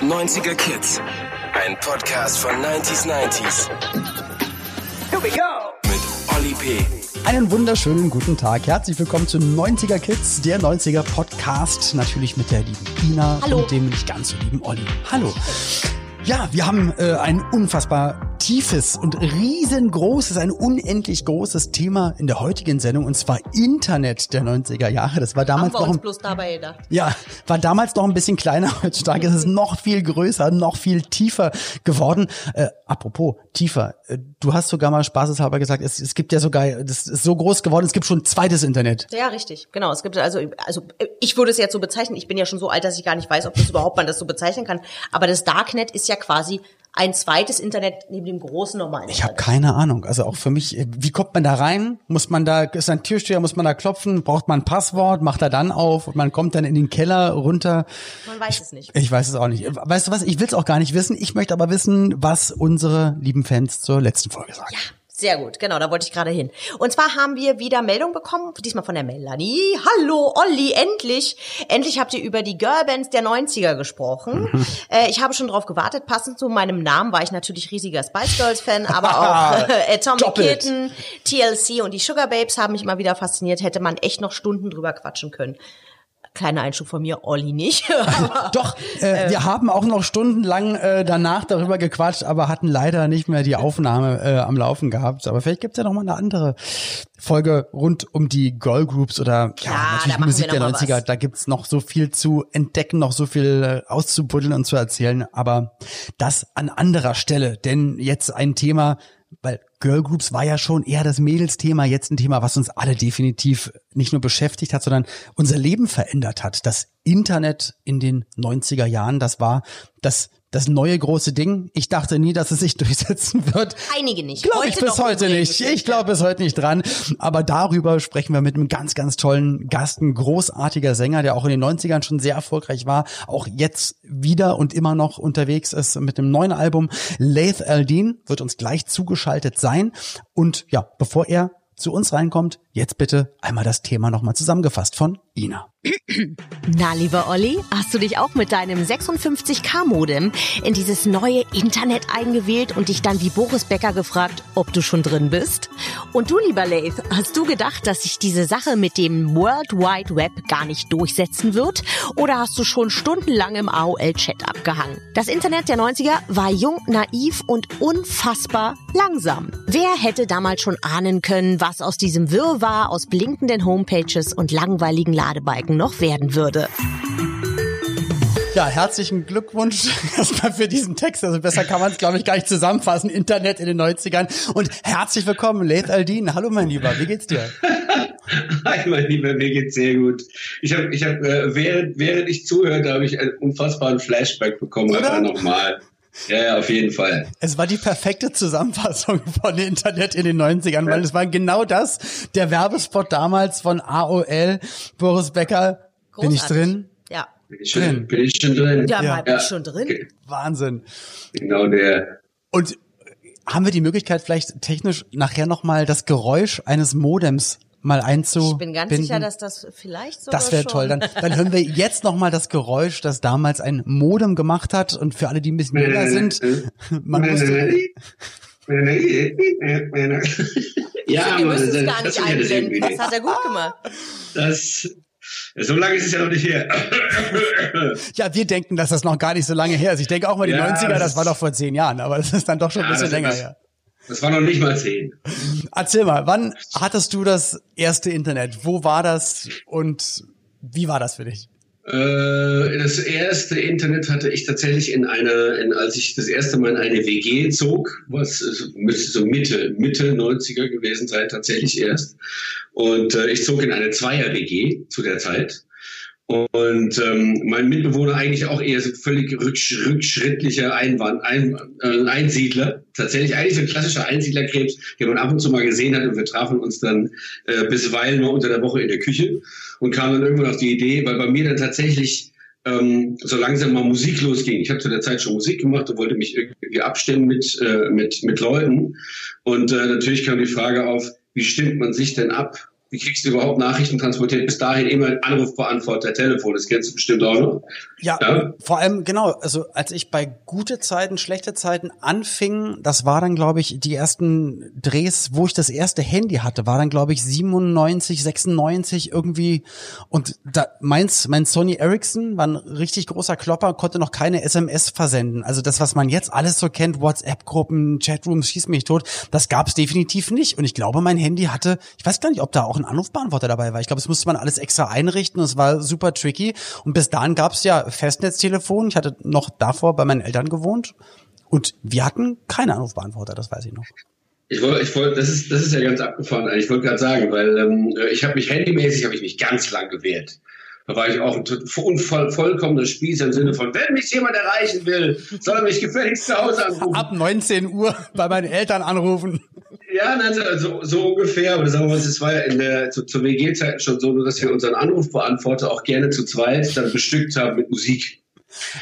90er Kids. Ein Podcast von 90s 90s. Here we go. Mit Olli P. Einen wunderschönen guten Tag. Herzlich willkommen zu 90er Kids, der 90er Podcast. Natürlich mit der lieben Ina Hallo. und dem nicht ganz so lieben Olli. Hallo. Ja, wir haben äh, ein unfassbar tiefes und riesengroßes, ein unendlich großes Thema in der heutigen Sendung und zwar Internet der 90er Jahre. Das war damals noch ein dabei gedacht. ja, war damals noch ein bisschen kleiner. Heutzutage ist es noch viel größer, noch viel tiefer geworden. Äh, apropos tiefer, äh, du hast sogar mal spaßeshalber gesagt, es, es gibt ja sogar, das ist so groß geworden, es gibt schon ein zweites Internet. Ja, richtig. Genau. Es gibt also, also ich würde es jetzt so bezeichnen. Ich bin ja schon so alt, dass ich gar nicht weiß, ob das überhaupt man das so bezeichnen kann. Aber das Darknet ist ja quasi ein zweites Internet neben dem großen normalen. Ich habe keine Ahnung. Also auch für mich, wie kommt man da rein? Muss man da, ist ein Türsteher, muss man da klopfen? Braucht man ein Passwort? Macht er dann auf? Und man kommt dann in den Keller runter? Man weiß es nicht. Ich weiß es auch nicht. Weißt du was? Ich will es auch gar nicht wissen. Ich möchte aber wissen, was unsere lieben Fans zur letzten Folge sagen. Sehr gut, genau, da wollte ich gerade hin. Und zwar haben wir wieder Meldung bekommen, diesmal von der Melanie. Hallo, Olli, endlich. Endlich habt ihr über die Girlbands der 90er gesprochen. Mhm. Äh, ich habe schon drauf gewartet. Passend zu meinem Namen war ich natürlich riesiger Spice Girls Fan, aber auch äh, Atomic. Kitten, TLC und die Sugar Babes haben mich immer wieder fasziniert. Hätte man echt noch Stunden drüber quatschen können. Kleiner Einschub von mir, Olli nicht. Aber- Doch, äh, wir haben auch noch stundenlang äh, danach darüber gequatscht, aber hatten leider nicht mehr die Aufnahme äh, am Laufen gehabt. Aber vielleicht gibt's ja noch mal eine andere Folge rund um die Girl Groups oder ja, Ja, natürlich Musik der noch mal 90er. was. Da gibt's noch so viel zu entdecken, noch so viel äh, auszubuddeln und zu erzählen. Aber das an anderer Stelle, denn jetzt ein Thema, weil Girl Groups war ja schon eher das Mädelsthema, jetzt ein Thema, was uns alle definitiv nicht nur beschäftigt hat, sondern unser Leben verändert hat. Das Internet in den 90er Jahren, das war das, das neue große Ding. Ich dachte nie, dass es sich durchsetzen wird. Einige nicht. Glaube ich bis heute nicht. Ich glaube bis heute nicht dran. Aber darüber sprechen wir mit einem ganz, ganz tollen Gast, ein großartiger Sänger, der auch in den 90ern schon sehr erfolgreich war, auch jetzt wieder und immer noch unterwegs ist mit dem neuen Album. Laith Aldin wird uns gleich zugeschaltet sein. Und ja, bevor er zu uns reinkommt, jetzt bitte einmal das Thema nochmal zusammengefasst von Ina. Na, lieber Olli, hast du dich auch mit deinem 56K-Modem in dieses neue Internet eingewählt und dich dann wie Boris Becker gefragt, ob du schon drin bist? Und du, lieber Lath, hast du gedacht, dass sich diese Sache mit dem World Wide Web gar nicht durchsetzen wird? Oder hast du schon stundenlang im AOL-Chat abgehangen? Das Internet der 90er war jung, naiv und unfassbar langsam. Wer hätte damals schon ahnen können, was aus diesem Wirrwarr aus blinkenden Homepages und langweiligen Ladebalken noch werden würde? Ja, herzlichen Glückwunsch erstmal für diesen Text. Also besser kann man es, glaube ich, gar nicht zusammenfassen. Internet in den 90ern. Und herzlich willkommen, Laith Aldin. Hallo, mein Lieber. Wie geht's dir? Hi, mein Lieber, mir geht's sehr gut. Ich habe, ich hab, äh, während, während ich zuhörte, habe ich einen unfassbaren Flashback bekommen. Oder? Einfach nochmal. Ja, ja, auf jeden Fall. Es war die perfekte Zusammenfassung von Internet in den 90ern, weil es war genau das. Der Werbespot damals von AOL, Boris Becker. Bin ich Großartig. drin? Ja. Bin ich schon, Drin. bin ich schon drin? Ja, Ja. bin ich schon drin. Okay. Wahnsinn. Genau der. Und haben wir die Möglichkeit, vielleicht technisch nachher nochmal das Geräusch eines Modems mal einzubinden? Ich bin ganz sicher, dass das vielleicht sogar Das wäre toll. Dann, dann hören wir jetzt noch mal das Geräusch, das damals ein Modem gemacht hat. Und für alle, die ein bisschen jünger sind, man musste. ja, Wir aber müssen es das, gar das das Das hat er gut gemacht. Das, so lange ist es ja noch nicht her. Ja, wir denken, dass das noch gar nicht so lange her ist. Ich denke auch mal, die Ja, 90er, das das war doch vor zehn Jahren, aber das ist dann doch schon ein Ja, bisschen das- länger das- her. Das war noch nicht mal zehn. Erzähl mal, wann hattest du das erste Internet? Wo war das und wie war das für dich? Äh, das erste Internet hatte ich tatsächlich in einer, in, als ich das erste Mal in eine WG zog, was äh, müsste so Mitte, Mitte 90er gewesen sein, tatsächlich erst. Und äh, ich zog in eine Zweier-WG zu der Zeit. Und ähm, mein Mitbewohner eigentlich auch eher so völlig rücksch rückschrittlicher Einwand, ein, äh, Einsiedler. Tatsächlich eigentlich so ein klassischer Einsiedlerkrebs, den man ab und zu mal gesehen hat. Und wir trafen uns dann äh, bisweilen mal unter der Woche in der Küche und kamen dann irgendwann auf die Idee, weil bei mir dann tatsächlich ähm, so langsam mal Musik losging. Ich habe zu der Zeit schon Musik gemacht und wollte mich irgendwie abstimmen mit, äh, mit, mit Leuten. Und äh, natürlich kam die Frage auf, wie stimmt man sich denn ab wie kriegst du überhaupt Nachrichten transportiert? Bis dahin immer Anrufbeantworter, Telefon, das kennst du bestimmt auch noch. Ja, ja, vor allem, genau, also als ich bei gute Zeiten, schlechte Zeiten anfing, das war dann, glaube ich, die ersten Drehs, wo ich das erste Handy hatte, war dann, glaube ich, 97, 96 irgendwie. Und da meins, mein Sony Ericsson war ein richtig großer Klopper, konnte noch keine SMS versenden. Also das, was man jetzt alles so kennt, WhatsApp-Gruppen, Chatrooms, schieß mich tot, das gab es definitiv nicht. Und ich glaube, mein Handy hatte, ich weiß gar nicht, ob da auch ein Anrufbeantworter dabei war. Ich glaube, es musste man alles extra einrichten und es war super tricky. Und bis dahin gab es ja Festnetztelefon. Ich hatte noch davor bei meinen Eltern gewohnt und wir hatten keine Anrufbeantworter, das weiß ich noch. Ich wollte, ich wollte, das ist, das ist ja ganz abgefahren. Ich wollte gerade sagen, weil ähm, ich habe mich handymäßig habe ich mich ganz lang gewehrt. Da war ich auch ein voll, vollkommener Spieß im Sinne von, wenn mich jemand erreichen will, soll er mich gefälligst zu Hause anrufen. Ab 19 Uhr bei meinen Eltern anrufen. Ja, so, so ungefähr. Aber sagen wir mal, es war ja in der, zu, zur WG-Zeit schon so, dass wir unseren Anrufbeantworter auch gerne zu zweit dann bestückt haben mit Musik.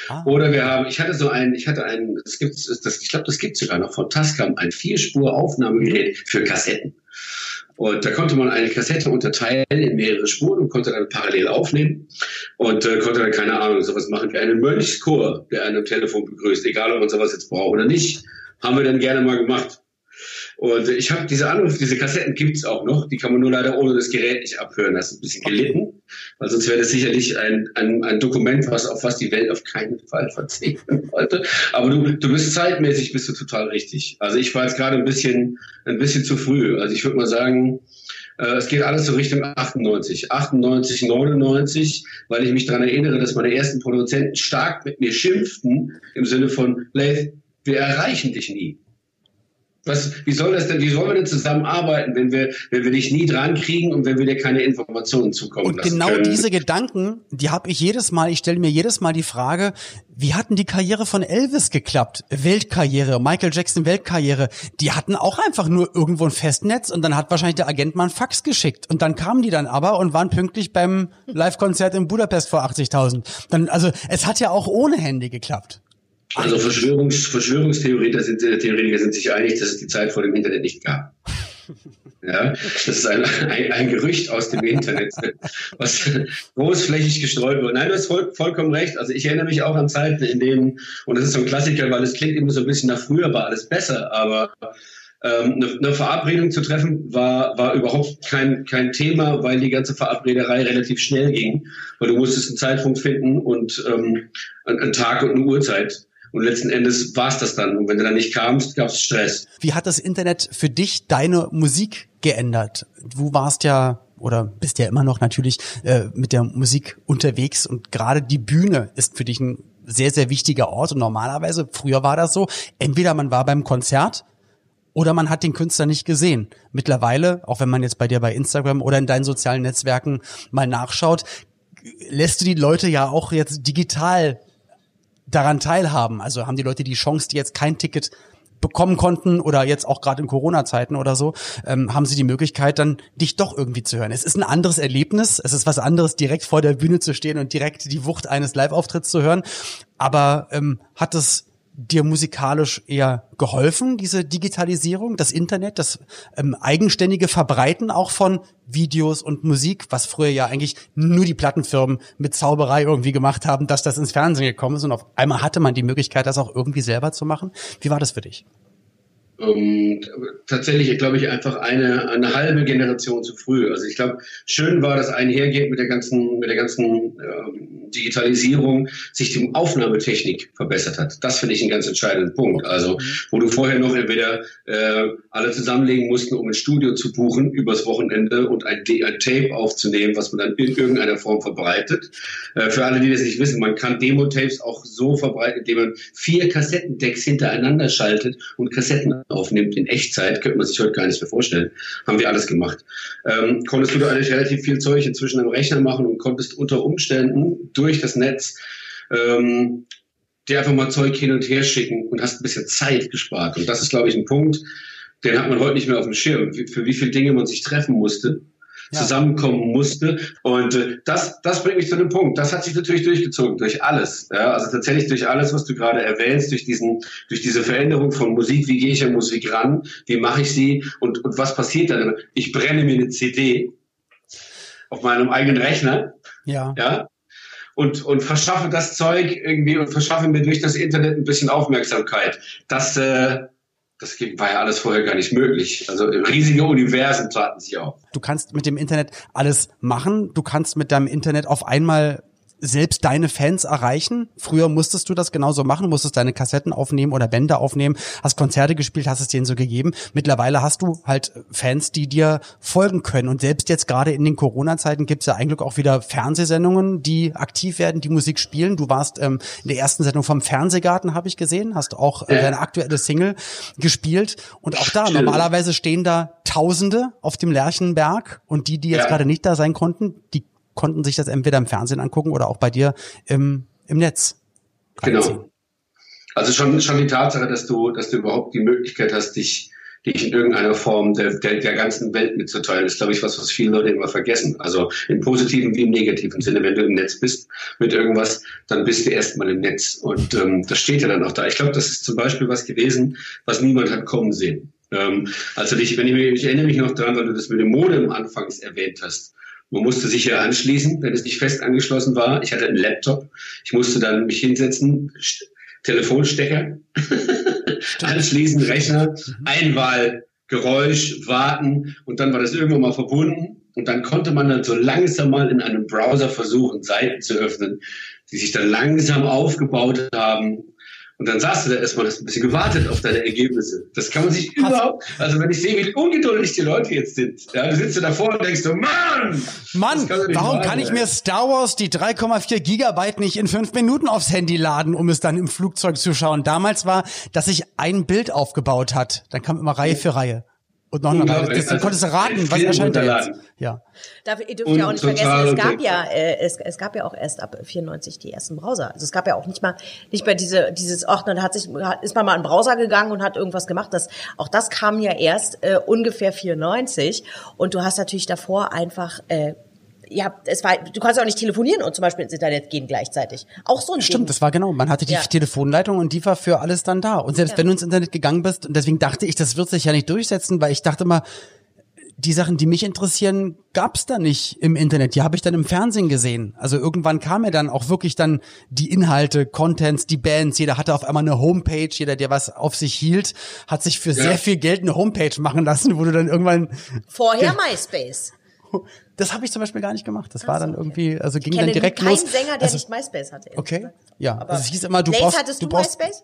Ah. Oder wir haben, ich hatte so ein, ich hatte ein, das gibt's, das, ich glaube, das gibt sogar noch von Tascam, ein Vierspur-Aufnahmegerät für Kassetten. Und da konnte man eine Kassette unterteilen in mehrere Spuren und konnte dann parallel aufnehmen und äh, konnte dann, keine Ahnung, sowas machen wie einen Mönchschor, der einen am Telefon begrüßt, egal ob man sowas jetzt braucht oder nicht. Haben wir dann gerne mal gemacht. Und ich habe diese Anruf, diese Kassetten gibt's auch noch, die kann man nur leider ohne das Gerät nicht abhören. Das ist ein bisschen gelitten, weil sonst wäre das sicherlich ein, ein, ein Dokument, was auf was die Welt auf keinen Fall verzichten wollte. Aber du, du bist zeitmäßig bist du total richtig. Also ich war jetzt gerade ein bisschen, ein bisschen zu früh. Also ich würde mal sagen, äh, es geht alles so Richtung 98, 98, 99, weil ich mich daran erinnere, dass meine ersten Produzenten stark mit mir schimpften im Sinne von, Leith, wir erreichen dich nie. Was, wie soll das denn, wie sollen wir denn zusammenarbeiten, wenn wir, wenn wir dich nie dran kriegen und wenn wir dir keine Informationen zukommen und lassen genau können? diese Gedanken, die habe ich jedes Mal, ich stelle mir jedes Mal die Frage, wie hatten die Karriere von Elvis geklappt? Weltkarriere, Michael Jackson Weltkarriere, die hatten auch einfach nur irgendwo ein Festnetz und dann hat wahrscheinlich der Agent mal ein Fax geschickt und dann kamen die dann aber und waren pünktlich beim Live-Konzert in Budapest vor 80.000. Dann, also es hat ja auch ohne Handy geklappt. Also Verschwörungs Verschwörungstheoretiker sind, äh, Theoretiker sind sich einig, dass es die Zeit vor dem Internet nicht gab. Ja, das ist ein, ein, ein Gerücht aus dem Internet, was großflächig gestreut wird. Nein, du hast voll, vollkommen recht. Also ich erinnere mich auch an Zeiten, in denen, und das ist so ein Klassiker, weil es klingt immer so ein bisschen nach früher war alles besser, aber ähm, eine, eine Verabredung zu treffen war, war überhaupt kein, kein Thema, weil die ganze Verabrederei relativ schnell ging. Weil du musstest einen Zeitpunkt finden und ähm, einen Tag und eine Uhrzeit. Und letzten Endes war es das dann. Und wenn du dann nicht kamst, gab es Stress. Wie hat das Internet für dich deine Musik geändert? Du warst ja oder bist ja immer noch natürlich äh, mit der Musik unterwegs und gerade die Bühne ist für dich ein sehr, sehr wichtiger Ort und normalerweise, früher war das so, entweder man war beim Konzert oder man hat den Künstler nicht gesehen. Mittlerweile, auch wenn man jetzt bei dir bei Instagram oder in deinen sozialen Netzwerken mal nachschaut, lässt du die Leute ja auch jetzt digital daran teilhaben? Also haben die Leute die Chance, die jetzt kein Ticket bekommen konnten oder jetzt auch gerade in Corona-Zeiten oder so, ähm, haben sie die Möglichkeit, dann dich doch irgendwie zu hören. Es ist ein anderes Erlebnis, es ist was anderes, direkt vor der Bühne zu stehen und direkt die Wucht eines Live-Auftritts zu hören. Aber ähm, hat es dir musikalisch eher geholfen, diese Digitalisierung, das Internet, das ähm, eigenständige Verbreiten auch von Videos und Musik, was früher ja eigentlich nur die Plattenfirmen mit Zauberei irgendwie gemacht haben, dass das ins Fernsehen gekommen ist und auf einmal hatte man die Möglichkeit, das auch irgendwie selber zu machen. Wie war das für dich? Und tatsächlich, glaube ich, einfach eine, eine halbe Generation zu früh. Also ich glaube, schön war, dass einhergeht mit der ganzen, mit der ganzen äh, Digitalisierung, sich die Aufnahmetechnik verbessert hat. Das finde ich einen ganz entscheidenden Punkt. Also, wo du vorher noch entweder äh, alle zusammenlegen mussten, um ein Studio zu buchen übers Wochenende und ein, ein Tape aufzunehmen, was man dann in irgendeiner Form verbreitet. Äh, für alle, die das nicht wissen, man kann Demo-Tapes auch so verbreiten, indem man vier Kassettendecks hintereinander schaltet und Kassetten aufnimmt in Echtzeit, könnte man sich heute gar nicht mehr vorstellen. Haben wir alles gemacht. Ähm, konntest du da eigentlich relativ viel Zeug inzwischen am Rechner machen und konntest unter Umständen durch das Netz ähm, dir einfach mal Zeug hin und her schicken und hast ein bisschen Zeit gespart. Und das ist, glaube ich, ein Punkt, den hat man heute nicht mehr auf dem Schirm, für wie viele Dinge man sich treffen musste ja. zusammenkommen musste. Und äh, das, das bringt mich zu dem Punkt. Das hat sich natürlich durchgezogen durch alles. Ja? Also tatsächlich durch alles, was du gerade erwähnst, durch diesen, durch diese Veränderung von Musik. Wie gehe ich an Musik ran? Wie mache ich sie? Und, und was passiert dann? Ich brenne mir eine CD auf meinem eigenen Rechner. Ja. Ja. Und, und verschaffe das Zeug irgendwie und verschaffe mir durch das Internet ein bisschen Aufmerksamkeit. Das, äh, das war ja alles vorher gar nicht möglich. Also riesige Universen taten sich auf. Du kannst mit dem Internet alles machen. Du kannst mit deinem Internet auf einmal selbst deine Fans erreichen. Früher musstest du das genauso machen, musstest deine Kassetten aufnehmen oder Bänder aufnehmen, hast Konzerte gespielt, hast es denen so gegeben. Mittlerweile hast du halt Fans, die dir folgen können. Und selbst jetzt gerade in den Corona-Zeiten gibt es ja eigentlich auch wieder Fernsehsendungen, die aktiv werden, die Musik spielen. Du warst ähm, in der ersten Sendung vom Fernsehgarten, habe ich gesehen, hast auch äh, deine aktuelle Single gespielt. Und auch da, Stimmt. normalerweise stehen da Tausende auf dem Lerchenberg und die, die jetzt Ja. gerade nicht da sein konnten, die konnten sich das entweder im Fernsehen angucken oder auch bei dir im, im Netz. reinziehen. Genau. Also schon, schon die Tatsache, dass du, dass du überhaupt die Möglichkeit hast, dich, dich in irgendeiner Form der, der, der ganzen Welt mitzuteilen, ist, glaube ich, was, was viele Leute immer vergessen. Also im positiven wie im negativen Sinne. Wenn du im Netz bist mit irgendwas, dann bist du erstmal im Netz. Und ähm, das steht ja dann auch da. Ich glaube, das ist zum Beispiel was gewesen, was niemand hat kommen sehen. Ähm, also dich, wenn ich, mich, ich erinnere mich noch daran, weil du das mit dem Modem anfangs erwähnt hast. Man musste sich ja anschließen, wenn es nicht fest angeschlossen war. Ich hatte einen Laptop. Ich musste dann mich hinsetzen, St- Telefonstecker, anschließen, Rechner, Einwahl, Geräusch, warten und dann war das irgendwann mal verbunden und dann konnte man dann so langsam mal in einem Browser versuchen, Seiten zu öffnen, die sich dann langsam aufgebaut haben. Und dann saß du da erstmal, hast ein bisschen gewartet auf deine Ergebnisse. Das kann man sich überhaupt, also wenn ich sehe, wie ungeduldig die Leute jetzt sind, ja, du sitzt da davor und denkst so, Mann! Mann, kann warum wahr kann ich mir Star Wars die 3,4 Gigabyte nicht in fünf Minuten aufs Handy laden, um es dann im Flugzeug zu schauen? Damals war, dass sich ein Bild aufgebaut hat. Dann kam immer Reihe für Reihe. Und noch eine Reihe. Unglaublich. Das, Also, konntest du raten, was erscheint da jetzt. Ja. Darf, ihr dürft Und ja auch nicht vergessen, es gab ja, äh, es, es gab ja auch erst ab 94 die ersten Browser. Also es gab ja auch nicht mal, nicht mal diese, dieses, ach, dann hat sich, hat, ist man mal in den Browser gegangen und hat irgendwas gemacht. Das, auch das kam ja erst äh, ungefähr 94. Und du hast natürlich davor einfach, äh, ja, es war, du kannst auch nicht telefonieren und zum Beispiel ins Internet gehen gleichzeitig. Auch so ein Ding. Stimmt, das war genau. Man hatte die Ja. Telefonleitung und die war für alles dann da. Und selbst wenn du ins Internet gegangen bist, und deswegen dachte ich, das wird sich ja nicht durchsetzen, weil ich dachte mal, die Sachen, die mich interessieren, gab's da nicht im Internet. Die habe ich dann im Fernsehen gesehen. Also irgendwann kam mir dann auch wirklich dann die Inhalte, Contents, die Bands. Jeder hatte auf einmal eine Homepage. Jeder, der was auf sich hielt, hat sich für sehr viel Geld eine Homepage machen lassen, wo du dann irgendwann. Vorher MySpace. Das habe ich zum Beispiel gar nicht gemacht. Das war dann irgendwie, also ging Ich dann direkt keinen los. Sänger, der also, nicht MySpace hatte. Okay, gesagt. ja. Aber Also es hieß immer, du Lace, brauchst, hattest du, du brauchst, MySpace?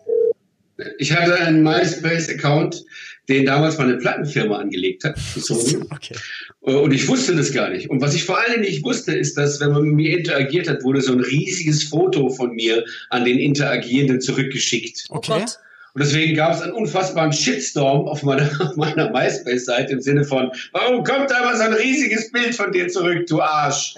Ich hatte einen MySpace-Account, den damals meine Plattenfirma angelegt hat. Sony. Okay. Und ich wusste das gar nicht. Und was ich vor allem nicht wusste, ist, dass wenn man mit mir interagiert hat, wurde so ein riesiges Foto von mir an den Interagierenden zurückgeschickt. Okay. Oh. Und deswegen gab es einen unfassbaren Shitstorm auf meiner, auf meiner MySpace-Seite im Sinne von, warum kommt da immer so ein riesiges Bild von dir zurück, du Arsch?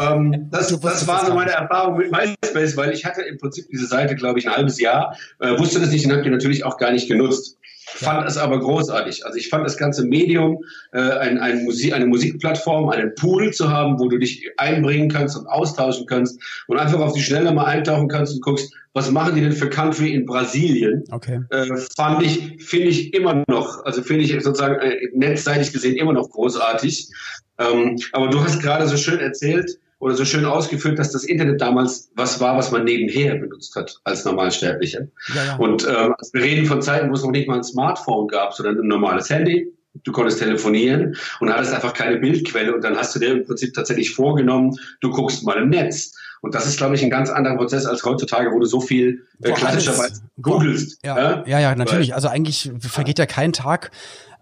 ähm, das, das war so meine Erfahrung mit MySpace, weil ich hatte im Prinzip diese Seite, glaube ich, ein halbes Jahr, äh, wusste das nicht und habe die natürlich auch gar nicht genutzt. Fand es aber großartig. Also ich fand das ganze Medium, äh, ein, ein Musik, eine Musikplattform, einen Pool zu haben, wo du dich einbringen kannst und austauschen kannst und einfach auf die Schnelle mal eintauchen kannst und guckst, was machen die denn für Country in Brasilien? Okay. äh, fand ich, finde ich immer noch, also finde ich sozusagen äh, netzseitig gesehen immer noch großartig. Ähm, aber du hast gerade so schön erzählt oder so schön ausgeführt, dass das Internet damals was war, was man nebenher benutzt hat als Normalsterblicher. Ja, ja. Und ähm, also wir reden von Zeiten, wo es noch nicht mal ein Smartphone gab, sondern ein normales Handy. Du konntest telefonieren und hattest einfach keine Bildquelle und dann hast du dir im Prinzip tatsächlich vorgenommen, du guckst mal im Netz. Und das ist, glaube ich, ein ganz anderer Prozess als heutzutage, wo du so viel äh, klassischerweise googelst. Ja, ja, ja, natürlich. Also eigentlich vergeht ja kein Tag.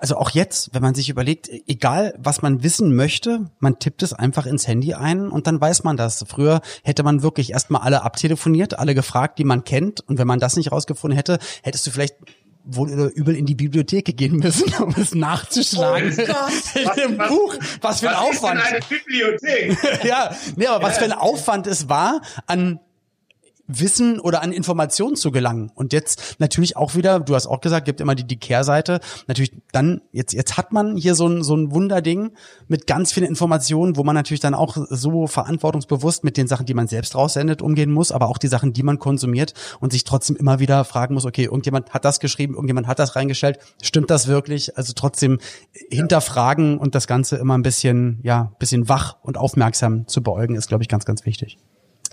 Also auch jetzt, wenn man sich überlegt, egal was man wissen möchte, man tippt es einfach ins Handy ein und dann weiß man das. Früher hätte man wirklich erstmal alle abtelefoniert, alle gefragt, die man kennt. Und wenn man das nicht rausgefunden hätte, hättest du vielleicht wohl oder übel in die Bibliothek gehen müssen, um es nachzuschlagen. Oh in dem Was- Buch. Was für ein Was ist denn Aufwand. eine Bibliothek? ja, nee, aber was für ein Aufwand es war an Wissen oder an Informationen zu gelangen. Und jetzt natürlich auch wieder, du hast auch gesagt, gibt immer die, die Kehrseite. Natürlich dann, jetzt, jetzt hat man hier so ein, so ein Wunderding mit ganz vielen Informationen, wo man natürlich dann auch so verantwortungsbewusst mit den Sachen, die man selbst raussendet, umgehen muss, aber auch die Sachen, die man konsumiert und sich trotzdem immer wieder fragen muss, okay, irgendjemand hat das geschrieben, irgendjemand hat das reingestellt, stimmt das wirklich? Also trotzdem hinterfragen und das Ganze immer ein bisschen, ja, bisschen wach und aufmerksam zu beäugen, ist, glaube ich, ganz, ganz wichtig.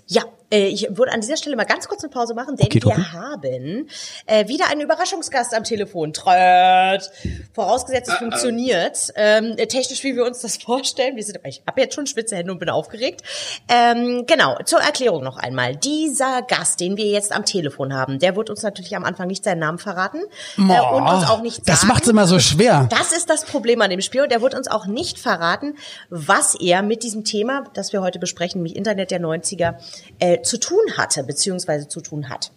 Ja, ich würde an dieser Stelle mal ganz kurz eine Pause machen, denn Okay, wir Tobi. haben äh, wieder einen Überraschungsgast am Telefon. Tröt. Vorausgesetzt, es Ah, ah. funktioniert. Ähm, äh, technisch, wie wir uns das vorstellen. Wir sind, ich habe jetzt schon spitze Hände und bin aufgeregt. Ähm, genau, zur Erklärung noch einmal. Dieser Gast, den wir jetzt am Telefon haben, der wird uns natürlich am Anfang nicht seinen Namen verraten äh, und uns auch nicht das sagen. macht's immer so schwer. Das ist das Problem an dem Spiel. Und er wird uns auch nicht verraten, was er mit diesem Thema, das wir heute besprechen, nämlich Internet der 90er, äh, zu tun hatte, beziehungsweise zu tun hat.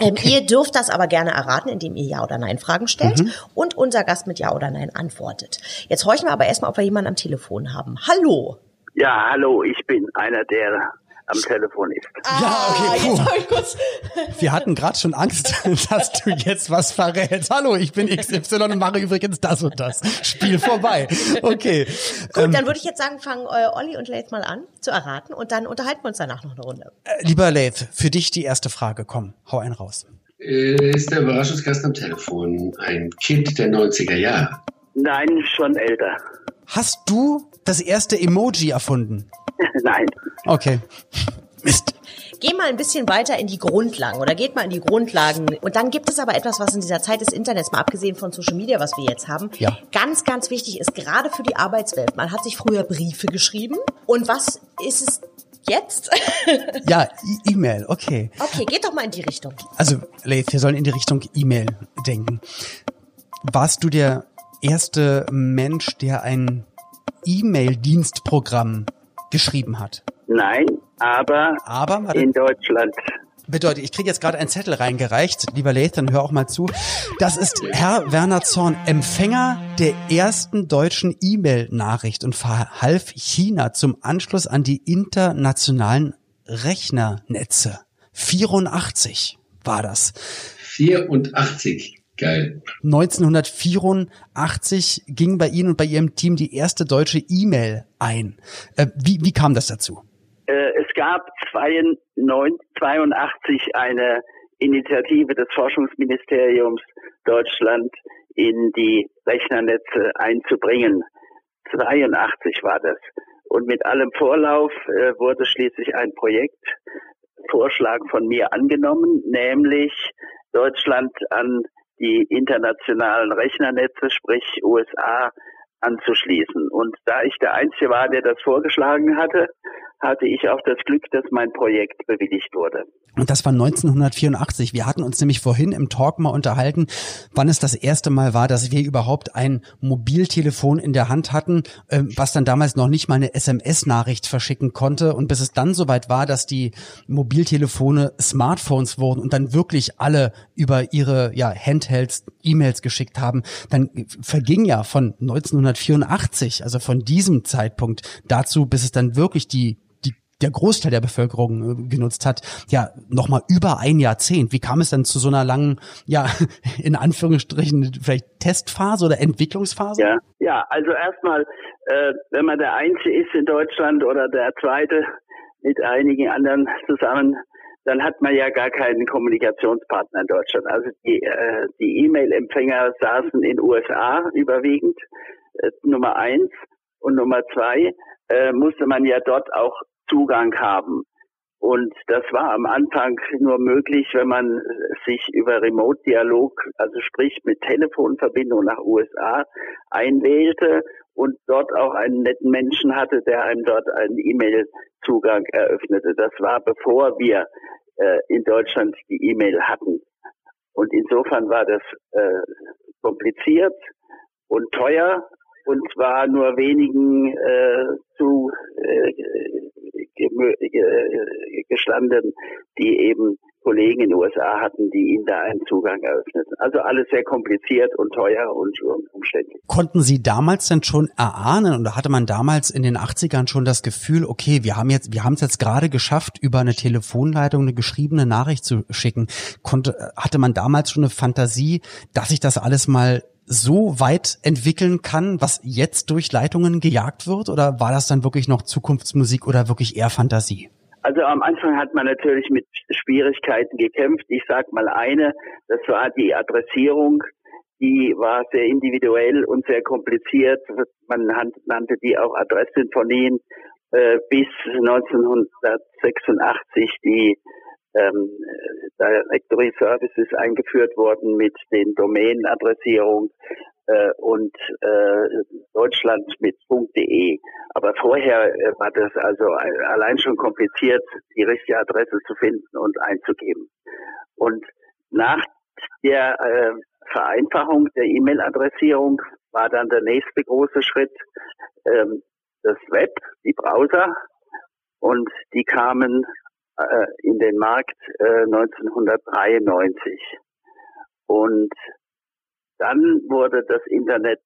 Ähm, ihr dürft das aber gerne erraten, indem ihr Ja oder Nein Fragen stellt Mhm. und unser Gast mit Ja oder Nein antwortet. Jetzt horchen wir aber erstmal, ob wir jemanden am Telefon haben. Hallo. Ja, hallo, ich bin einer, der am Telefon ist. Ja, okay, Ah, jetzt puh. hab ich kurz. Wir hatten gerade schon Angst, dass du jetzt was verrätst. Hallo, ich bin XY und mache übrigens das und das. Spiel vorbei. Okay. Gut, Ähm, dann würde ich jetzt sagen, fangen äh, Olli und Leith mal an zu erraten und dann unterhalten wir uns danach noch eine Runde. äh, lieber Lath, für dich die erste Frage. Komm, hau einen raus. Äh, Ist der Überraschungsgast am Telefon ein Kind der 90er Jahre? Nein, schon älter. Hast du das erste Emoji erfunden? Nein. Okay. Mist. Geh mal ein bisschen weiter in die Grundlagen oder geht mal in die Grundlagen. Und dann gibt es aber etwas, was in dieser Zeit des Internets, mal abgesehen von Social Media, was wir jetzt haben, Ja. ganz, ganz wichtig ist, gerade für die Arbeitswelt. Man hat sich früher Briefe geschrieben. Und was ist es jetzt? Ja, E-Mail, okay. okay, geht doch mal in die Richtung. Also, Lath, wir sollen in die Richtung E-Mail denken. Warst du der erste Mensch, der ein E-Mail-Dienstprogramm geschrieben hat? Nein, aber Aber, warte, in Deutschland. bedeutet, ich kriege jetzt gerade einen Zettel reingereicht, lieber Lath, dann hör auch mal zu. Das ist Herr Werner Zorn, Empfänger der ersten deutschen E-Mail-Nachricht und verhalf China zum Anschluss an die internationalen Rechnernetze. 84 war das. 84. Geil. 1984 ging bei Ihnen und bei Ihrem Team die erste deutsche E-Mail ein. Äh, wie, wie kam das dazu? Äh, es gab 1982 eine Initiative des Forschungsministeriums Deutschland in die Rechnernetze einzubringen. 82 war das. Und mit allem Vorlauf äh, wurde schließlich ein Projektvorschlag von mir angenommen, nämlich Deutschland an die internationalen Rechnernetze, sprich USA, anzuschließen. Und da ich der Einzige war, der das vorgeschlagen hatte, hatte ich auch das Glück, dass mein Projekt bewilligt wurde. Und das war 1984. Wir hatten uns nämlich vorhin im Talk mal unterhalten, wann es das erste Mal war, dass wir überhaupt ein Mobiltelefon in der Hand hatten, ähm, was dann damals noch nicht mal eine SMS-Nachricht verschicken konnte. Und bis es dann soweit war, dass die Mobiltelefone Smartphones wurden und dann wirklich alle über ihre ja, Handhelds E-Mails geschickt haben, dann verging ja von 1984, also von diesem Zeitpunkt dazu, bis es dann wirklich die die der Großteil der Bevölkerung äh, genutzt hat, ja, nochmal über ein Jahrzehnt. Wie kam es dann zu so einer langen, ja, in Anführungsstrichen vielleicht Testphase oder Entwicklungsphase? Ja, ja also erstmal, äh, wenn man der Einzige ist in Deutschland oder der Zweite mit einigen anderen zusammen, dann hat man ja gar keinen Kommunikationspartner in Deutschland. Also die, äh, E-Mail-Empfänger saßen in USA überwiegend, äh, Nummer eins. Und Nummer zwei äh, musste man ja dort auch Zugang haben. Und das war am Anfang nur möglich, wenn man sich über Remote-Dialog, also sprich mit Telefonverbindung nach USA einwählte und dort auch einen netten Menschen hatte, der einem dort einen E-Mail-Zugang eröffnete. Das war bevor wir äh, in Deutschland die E-Mail hatten. Und insofern war das äh, kompliziert und teuer und war nur wenigen äh, zu äh, gestanden, die eben Kollegen in den USA hatten, die ihnen da einen Zugang eröffneten. Also alles sehr kompliziert und teuer und, und umständlich. Konnten Sie damals denn schon erahnen oder hatte man damals in den 80ern schon das Gefühl, okay, wir haben jetzt, wir haben es jetzt gerade geschafft, über eine Telefonleitung eine geschriebene Nachricht zu schicken. Konnte, hatte man damals schon eine Fantasie, dass sich das alles mal so weit entwickeln kann, was jetzt durch Leitungen gejagt wird? Oder war das dann wirklich noch Zukunftsmusik oder wirklich eher Fantasie? Also am Anfang hat man natürlich mit Schwierigkeiten gekämpft. Ich sag mal eine, das war die Adressierung. Die war sehr individuell und sehr kompliziert. Man nannte die auch Adresssinfonien äh, bis 1986 die ähm, Directory Services eingeführt worden mit den Domänenadressierungen äh, und äh, Deutschland mit .de. Aber vorher äh, war das also allein schon kompliziert, die richtige Adresse zu finden und einzugeben. Und nach der äh, Vereinfachung der E-Mail-Adressierung war dann der nächste große Schritt ähm, das Web, die Browser. Und die kamen äh, in den Markt äh, 1993. Und dann wurde das Internet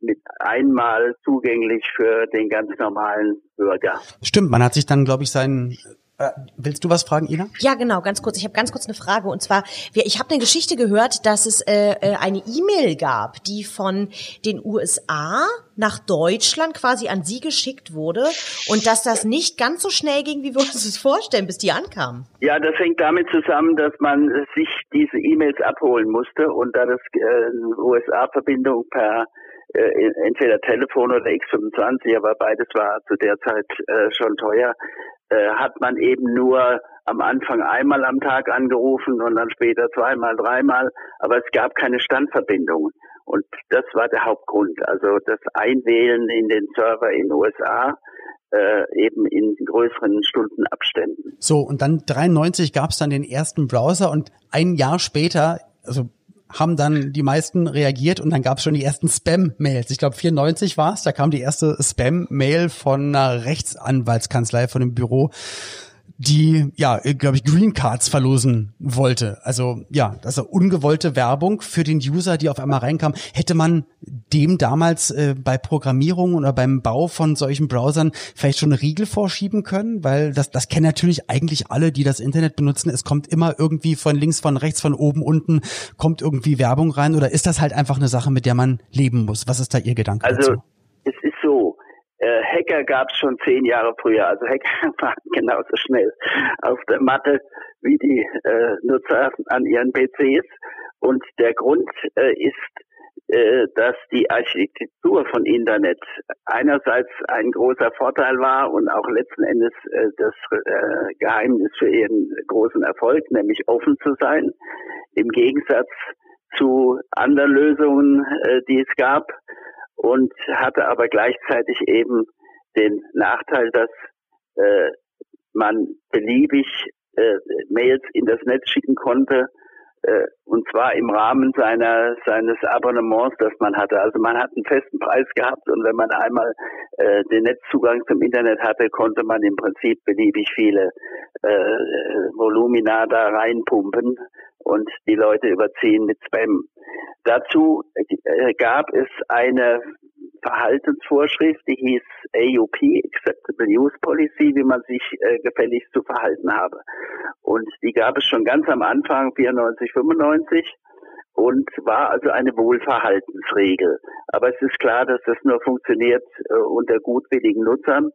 mit einmal zugänglich für den ganz normalen Bürger. Stimmt, man hat sich dann, glaube ich, seinen willst du was fragen, Ina? Ja, genau, ganz kurz. Ich habe ganz kurz eine Frage. Und zwar, ich habe eine Geschichte gehört, dass es äh, äh, eine E-Mail gab, die von den USA nach Deutschland quasi an Sie geschickt wurde und dass das nicht ganz so schnell ging, wie wir uns das vorstellen, bis die ankamen. Ja, das hängt damit zusammen, dass man sich diese E-Mails abholen musste und da das äh, USA-Verbindung per äh, entweder Telefon oder X25, aber beides war zu der Zeit äh, schon teuer, äh, hat man eben nur am Anfang einmal am Tag angerufen und dann später zweimal, dreimal, aber es gab keine Standverbindung. Und das war der Hauptgrund. Also das Einwählen in den Server in den USA äh, eben in größeren Stundenabständen. So, und dann 93 gab es dann den ersten Browser und ein Jahr später, also haben dann die meisten reagiert und dann gab es schon die ersten Spam-Mails. Ich glaube 94 war es, da kam die erste Spam-Mail von einer Rechtsanwaltskanzlei, von dem Büro die, ja, glaube ich, Green Cards verlosen wollte. Also ja, ist ungewollte Werbung für den User, die auf einmal reinkam. Hätte man dem damals äh, bei Programmierung oder beim Bau von solchen Browsern vielleicht schon eine Riegel vorschieben können? Weil das, das kennen natürlich eigentlich alle, die das Internet benutzen. Es kommt immer irgendwie von links, von rechts, von oben, unten, kommt irgendwie Werbung rein. Oder ist das halt einfach eine Sache, mit der man leben muss? Was ist da Ihr Gedanke also, dazu? Äh, Hacker gab es schon zehn Jahre früher. Also Hacker waren genauso schnell auf der Matte wie die äh, Nutzer an ihren PCs. Und der Grund äh, ist, äh, dass die Architektur von Internet einerseits ein großer Vorteil war und auch letzten Endes äh, das äh, Geheimnis für ihren großen Erfolg, nämlich offen zu sein. Im Gegensatz zu anderen Lösungen, die es gab, und hatte aber gleichzeitig eben den Nachteil, dass äh, man beliebig äh, Mails in das Netz schicken konnte, äh, und zwar im Rahmen seiner seines Abonnements, das man hatte. Also man hat einen festen Preis gehabt und wenn man einmal äh, den Netzzugang zum Internet hatte, konnte man im Prinzip beliebig viele äh, Volumina da reinpumpen und die Leute überziehen mit Spam. Dazu äh, gab es eine Verhaltensvorschrift, die hieß AUP, Acceptable Use Policy, wie man sich äh, gefälligst zu verhalten habe. Und die gab es schon ganz am Anfang, 94, 95 und war also eine Wohlverhaltensregel. Aber es ist klar, dass das nur funktioniert äh, unter gutwilligen Nutzern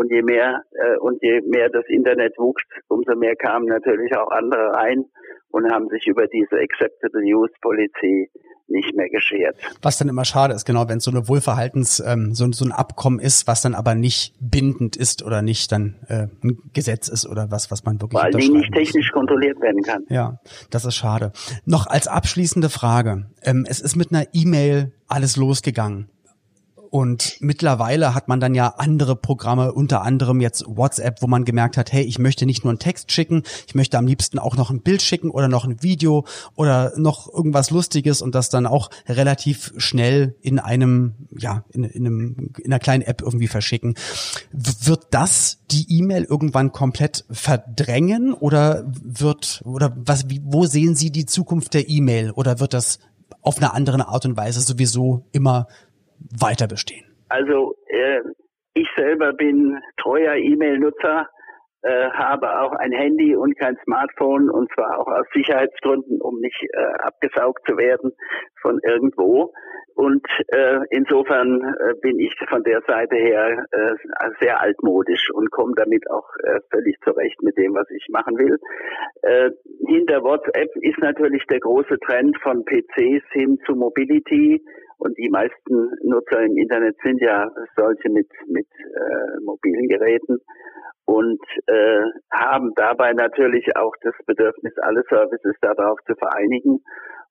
und je mehr äh, und je mehr das Internet wuchs, umso mehr kamen natürlich auch andere rein und haben sich über diese Acceptable Use Policy nicht mehr geschert. Was dann immer schade ist, genau, wenn es so eine Wohlverhaltens, ähm, so, so ein Abkommen ist, was dann aber nicht bindend ist oder nicht dann äh, ein Gesetz ist oder was, was man wirklich Weil die nicht technisch muss. kontrolliert werden kann. Ja, das ist schade. Noch als abschließende Frage. Ähm, es ist mit einer E-Mail alles losgegangen Und mittlerweile hat man dann ja andere Programme, unter anderem jetzt WhatsApp, wo man gemerkt hat, hey, ich möchte nicht nur einen Text schicken, ich möchte am liebsten auch noch ein Bild schicken oder noch ein Video oder noch irgendwas Lustiges und das dann auch relativ schnell in einem, ja, in, in einem, in einer kleinen App irgendwie verschicken. Wird das die E-Mail irgendwann komplett verdrängen oder wird, oder was, wie, wo sehen Sie die Zukunft der E-Mail oder wird das auf eine andere Art und Weise sowieso immer weiter bestehen? Also äh, ich selber bin treuer E-Mail-Nutzer, äh, habe auch ein Handy und kein Smartphone und zwar auch aus Sicherheitsgründen, um nicht äh, abgesaugt zu werden von irgendwo. Und äh, insofern äh, bin ich von der Seite her äh, sehr altmodisch und komme damit auch äh, völlig zurecht mit dem, was ich machen will. Äh, hinter WhatsApp ist natürlich der große Trend von PCs hin zu Mobility und die meisten Nutzer im Internet sind ja solche mit, mit äh, mobilen Geräten und äh, haben dabei natürlich auch das Bedürfnis, alle Services darauf zu vereinigen.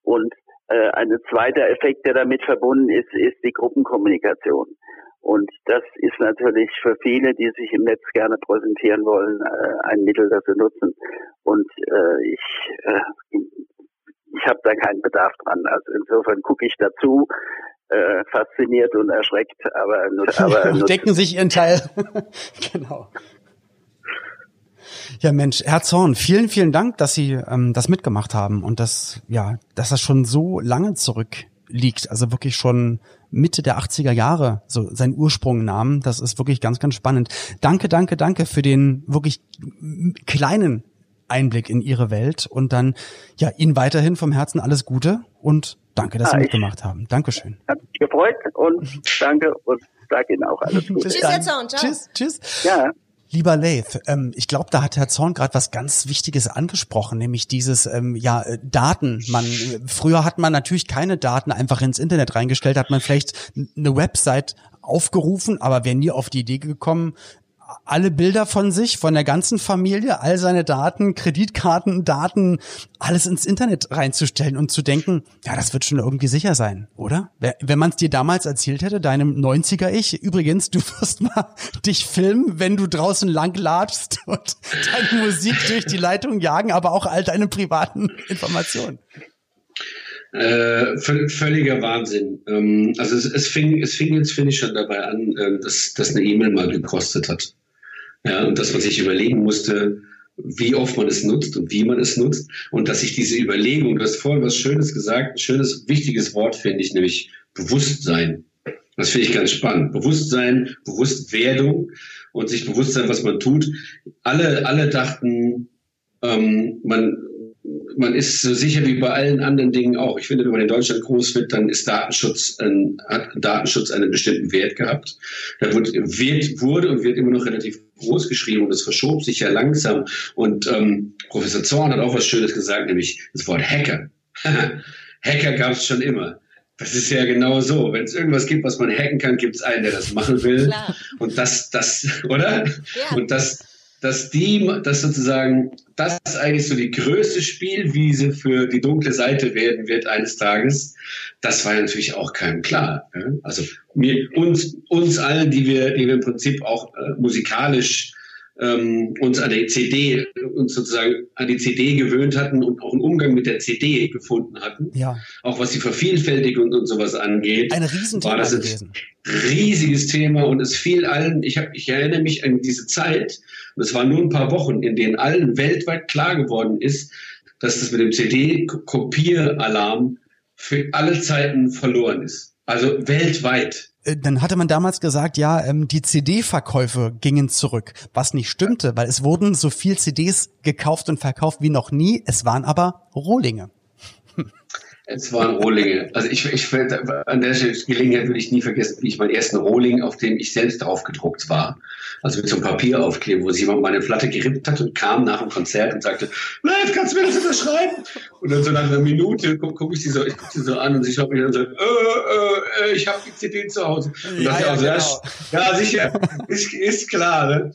Und äh, ein zweiter Effekt, der damit verbunden ist, ist die Gruppenkommunikation. Und das ist natürlich für viele, die sich im Netz gerne präsentieren wollen, äh, ein Mittel, das sie nutzen. Und äh, ich äh, ich habe da keinen Bedarf dran. Also insofern gucke ich dazu, äh, fasziniert und erschreckt, aber, aber decken sich ihren Teil. genau. Ja, Mensch, Herr Zorn, vielen, vielen Dank, dass Sie ähm, das mitgemacht haben und dass, ja, dass das schon so lange zurückliegt, also wirklich schon Mitte der 80er Jahre so seinen Ursprung nahm. Das ist wirklich ganz, ganz spannend. Danke, danke, danke für den wirklich kleinen Einblick in Ihre Welt und dann ja Ihnen weiterhin vom Herzen alles Gute und danke, dass ah, Sie mitgemacht haben. Dankeschön. Hat mich gefreut und danke und sage Ihnen auch alles Gute. Tschüss, Herr Zorn. Ciao. Tschüss, tschüss. Ja. Lieber Lath, ähm, ich glaube, da hat Herr Zorn gerade was ganz Wichtiges angesprochen, nämlich dieses ähm, ja äh, Daten. Man früher hat man natürlich keine Daten einfach ins Internet reingestellt, hat man vielleicht eine Website aufgerufen, aber wäre nie auf die Idee gekommen, alle Bilder von sich, von der ganzen Familie, all seine Daten, Kreditkarten, Daten, alles ins Internet reinzustellen und zu denken, ja, das wird schon irgendwie sicher sein, oder? Wenn man es dir damals erzählt hätte, deinem 90er-Ich, übrigens, du wirst mal dich filmen, wenn du draußen lang ladst und deine Musik durch die Leitung jagen, aber auch all deine privaten Informationen. Äh, völliger Wahnsinn. Ähm, also es, es, fing, es fing jetzt, finde ich, schon dabei an, äh, dass, dass eine E-Mail mal gekostet hat. Ja, und dass man sich überlegen musste, wie oft man es nutzt und wie man es nutzt. Und dass sich diese Überlegung, du hast vorhin was Schönes gesagt, ein schönes, wichtiges Wort finde ich, nämlich Bewusstsein. Das finde ich ganz spannend. Bewusstsein, Bewusstwerdung und sich bewusst sein, was man tut. Alle, alle dachten, ähm, man, man ist so sicher wie bei allen anderen Dingen auch. Ich finde, wenn man in Deutschland groß wird, dann ist Datenschutz, ein, hat Datenschutz einen bestimmten Wert gehabt. Da wird, wird, wurde und wird immer noch relativ groß geschrieben und es verschob sich ja langsam. Und ähm, Professor Zorn hat auch was Schönes gesagt, nämlich das Wort Hacker. Hacker gab es schon immer. Das ist ja genau so. Wenn es irgendwas gibt, was man hacken kann, gibt es einen, der das machen will. Klar. Und das, das, oder? Ja. Und das, dass die, dass sozusagen das eigentlich so die größte Spielwiese für die dunkle Seite werden wird eines Tages, das war natürlich auch keinem klar. Also mir, uns, uns allen, die wir, die wir im Prinzip auch äh, musikalisch ähm, uns an die CD, uns sozusagen an die CD gewöhnt hatten und auch einen Umgang mit der CD gefunden hatten. Ja. Auch was die Vervielfältigung und sowas angeht. Ein Riesenthema war das gewesen. riesiges Thema und es fiel allen, ich, hab, ich erinnere mich an diese Zeit, und es waren nur ein paar Wochen, in denen allen weltweit klar geworden ist, dass das mit dem CD-Kopieralarm für alle Zeiten verloren ist. Also weltweit. Äh, dann hatte man damals gesagt, ja, ähm, die CD-Verkäufe gingen zurück, was nicht stimmte, weil es wurden so viel CDs gekauft und verkauft wie noch nie. Es waren aber Rohlinge. Es waren Rohlinge. Also ich, ich an der Gelegenheit würde ich nie vergessen, wie ich meinen ersten Rohling, auf dem ich selbst drauf gedruckt war. Also mit so einem Papieraufkleber, wo sich jemand meine Platte gerippt hat und kam nach dem Konzert und sagte, Live, kannst du mir das unterschreiben? Und dann so nach einer Minute gucke guck ich sie so, ich guck sie so an und sie schaut mich an und sagt, äh, äh, ich habe die CD zu Hause. Und ja, ja, genau. ja, sicher, ist, ist klar. Ne?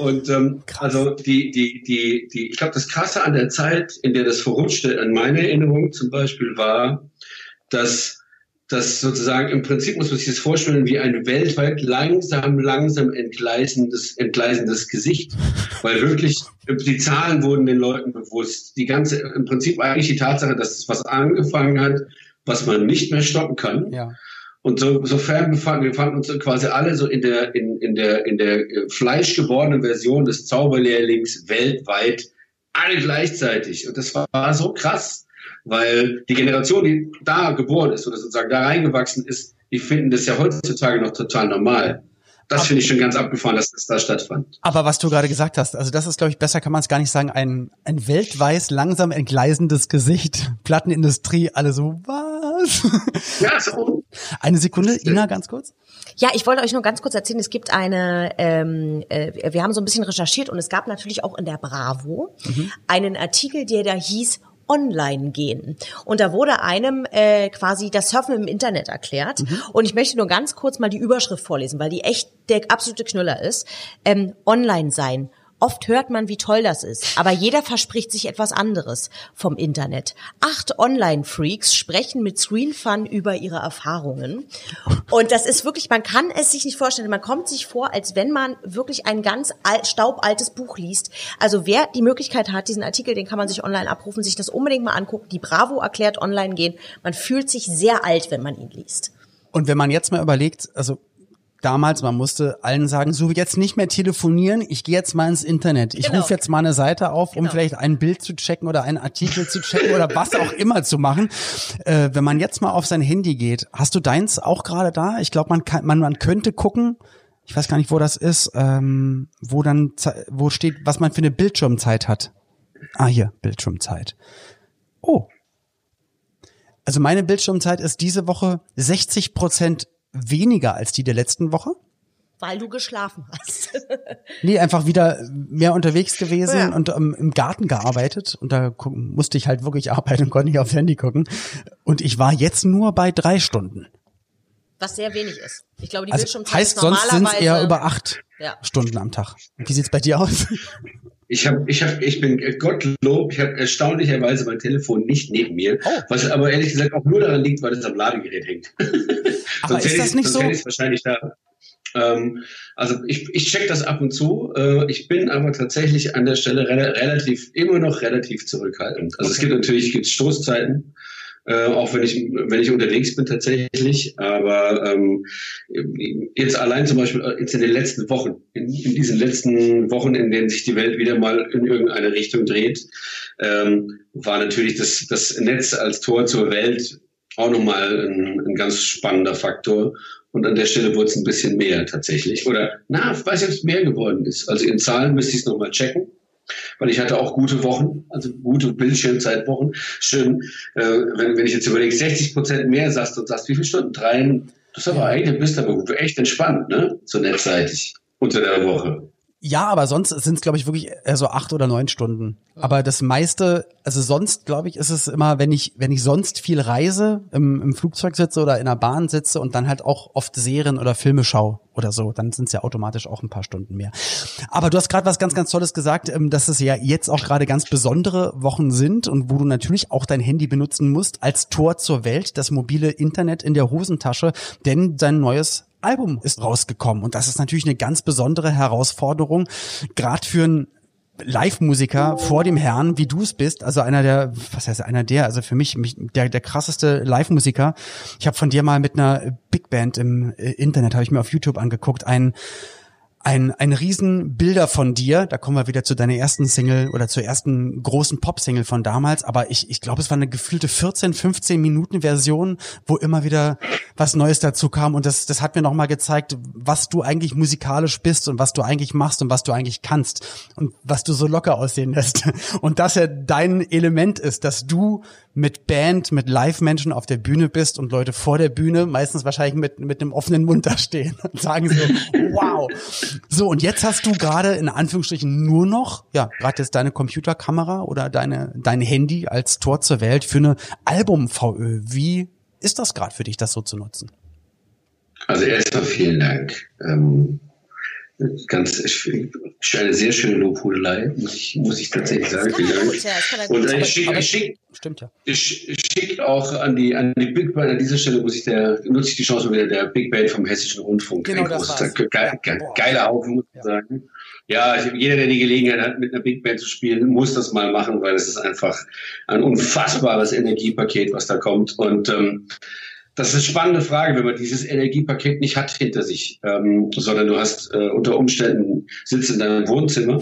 Und ähm, also die, die, die, die, ich glaube, das Krasse an der Zeit, in der das verrutschte, an meine Erinnerung zum Beispiel war, dass dass sozusagen im Prinzip muss man sich das vorstellen wie ein weltweit langsam, langsam entgleisendes, entgleisendes Gesicht. Weil wirklich die Zahlen wurden den Leuten bewusst. Die ganze, im Prinzip eigentlich die Tatsache, dass es was angefangen hat, was man nicht mehr stoppen kann. Ja. Und so, sofern befanden wir fanden uns quasi alle so in der, in, in der, in der äh, fleischgewordenen Version des Zauberlehrlings weltweit alle gleichzeitig. Und das war, war so krass, weil die Generation, die da geboren ist oder sozusagen da reingewachsen ist, die finden das ja heutzutage noch total normal. Das finde ich schon ganz abgefahren, dass das da stattfand. Aber was du gerade gesagt hast, also das ist, glaube ich, besser kann man es gar nicht sagen, ein, ein weltweit langsam entgleisendes Gesicht. Plattenindustrie, alle so, was? Ja, so. Eine Sekunde, Ina, ganz kurz. Ja, ich wollte euch nur ganz kurz erzählen, es gibt eine, ähm, äh, wir haben so ein bisschen recherchiert und es gab natürlich auch in der Bravo Mhm. einen Artikel, der da hieß online gehen. Und da wurde einem äh, quasi das Surfen im Internet erklärt. Mhm. Und ich möchte nur ganz kurz mal die Überschrift vorlesen, weil die echt der absolute Knüller ist. Ähm, online sein. Oft hört man, wie toll das ist, aber jeder verspricht sich etwas anderes vom Internet. Acht Online-Freaks sprechen mit Screenfun über ihre Erfahrungen. Und das ist wirklich, man kann es sich nicht vorstellen. Man kommt sich vor, als wenn man wirklich ein ganz alt, staubaltes Buch liest. Also wer die Möglichkeit hat, diesen Artikel, den kann man sich online abrufen, sich das unbedingt mal angucken. Die Bravo erklärt online gehen. Man fühlt sich sehr alt, wenn man ihn liest. Und wenn man jetzt mal überlegt, also damals, man musste allen sagen, so jetzt nicht mehr telefonieren, ich gehe jetzt mal ins Internet. Ich Genau. rufe jetzt mal eine Seite auf, um Genau. vielleicht ein Bild zu checken oder einen Artikel zu checken oder was auch immer zu machen. Äh, wenn man jetzt mal auf sein Handy geht, hast du deins auch gerade da? Ich glaube, man kann, man, man könnte gucken, ich weiß gar nicht, wo das ist, ähm, wo dann, wo steht, was man für eine Bildschirmzeit hat. Ah, hier, Bildschirmzeit. Oh. Also meine Bildschirmzeit ist diese Woche 60 Prozent weniger als die der letzten Woche. Weil du geschlafen hast. Nee, einfach wieder mehr unterwegs gewesen Ja. und ähm, im Garten gearbeitet. Und da musste ich halt wirklich arbeiten und konnte nicht aufs Handy gucken. Und ich war jetzt nur bei drei Stunden. Was sehr wenig ist. Ich glaube, die Also Bildschirmzeit heißt, ist sonst sind es normalerweise eher über acht Ja. Stunden am Tag. Wie sieht's bei dir aus? Ich habe, ich habe, ich bin Gottlob, ich habe erstaunlicherweise mein Telefon nicht neben mir, Oh. was aber ehrlich gesagt auch nur daran liegt, weil es am Ladegerät hängt. Aber Sonst ist das ich- nicht so? es wahrscheinlich da. Ähm, also ich, ich check das ab und zu. Äh, ich bin aber tatsächlich an der Stelle rela relativ, immer noch relativ zurückhaltend. Also es Okay. gibt natürlich gibt's Stoßzeiten, äh, auch wenn ich, wenn ich unterwegs bin tatsächlich. Aber ähm, jetzt allein zum Beispiel äh, jetzt in den letzten Wochen, in, in diesen letzten Wochen, in denen sich die Welt wieder mal in irgendeine Richtung dreht, ähm, war natürlich das, das Netz als Tor zur Welt auch nochmal ein, ein ganz spannender Faktor. Und an der Stelle wurde es ein bisschen mehr tatsächlich. Oder, na, ich weiß nicht, ob es mehr geworden ist. Also in Zahlen müsste ich es nochmal checken. Weil ich hatte auch gute Wochen, also gute Bildschirmzeitwochen. Schön, äh, wenn, wenn ich jetzt überlege, 60 Prozent mehr sagst und sagst, wie viele Stunden? Drei, das ist aber eigentlich, bist aber gut, echt entspannt, ne? So netzseitig unter der Woche. Ja, aber sonst sind es, glaube ich, wirklich so acht oder neun Stunden. Aber das meiste, also sonst, glaube ich, ist es immer, wenn ich, wenn ich sonst viel reise, im, im Flugzeug sitze oder in der Bahn sitze und dann halt auch oft Serien oder Filme schaue oder so, dann sind es ja automatisch auch ein paar Stunden mehr. Aber du hast gerade was ganz, ganz Tolles gesagt, ähm, dass es ja jetzt auch gerade ganz besondere Wochen sind und wo du natürlich auch dein Handy benutzen musst als Tor zur Welt, das mobile Internet in der Hosentasche, denn dein neues Album ist rausgekommen und das ist natürlich eine ganz besondere Herausforderung, gerade für einen Live-Musiker vor dem Herrn, wie du es bist, also einer der, was heißt einer der, also für mich, mich der, der krasseste Live-Musiker. Ich habe von dir mal mit einer Big Band im äh, Internet, habe ich mir auf YouTube angeguckt, ein ein, ein riesen Bilder von dir, da kommen wir wieder zu deiner ersten Single oder zur ersten großen Pop-Single von damals, aber ich, ich glaube, es war eine gefühlte 14, 15 Minuten Version, wo immer wieder was Neues dazu kam und das, das hat mir nochmal gezeigt, was du eigentlich musikalisch bist und was du eigentlich machst und was du eigentlich kannst und was du so locker aussehen lässt und dass ja dein Element ist, dass du mit Band, mit Live-Menschen auf der Bühne bist und Leute vor der Bühne meistens wahrscheinlich mit, mit einem offenen Mund da stehen und sagen so, wow. So, und jetzt hast du gerade in Anführungsstrichen nur noch, ja, gerade jetzt deine Computerkamera oder deine, dein Handy als Tor zur Welt für eine Album-VÖ. Wie ist das gerade für dich, das so zu nutzen? Also erstmal vielen Dank. Ähm, Ganz eine sehr schöne Lobhudelei, muss ich, muss ich tatsächlich sagen. Gut, ja, und ich schicke schick, Stimmt ja. Ich, ich schicke auch an die, an die Big Band, an dieser Stelle muss ich der, nutze ich die Chance wieder der Big Band vom Hessischen Rundfunk. Genau, das war's. Ge ge ge geiler Haufen, muss ich ja. sagen. Ja, jeder, der die Gelegenheit hat, mit einer Big Band zu spielen, muss das mal machen, weil es ist einfach ein unfassbares Energiepaket, was da kommt. Und ähm, das ist eine spannende Frage, wenn man dieses Energiepaket nicht hat hinter sich, ähm, sondern du hast äh, unter Umständen sitzt in deinem Wohnzimmer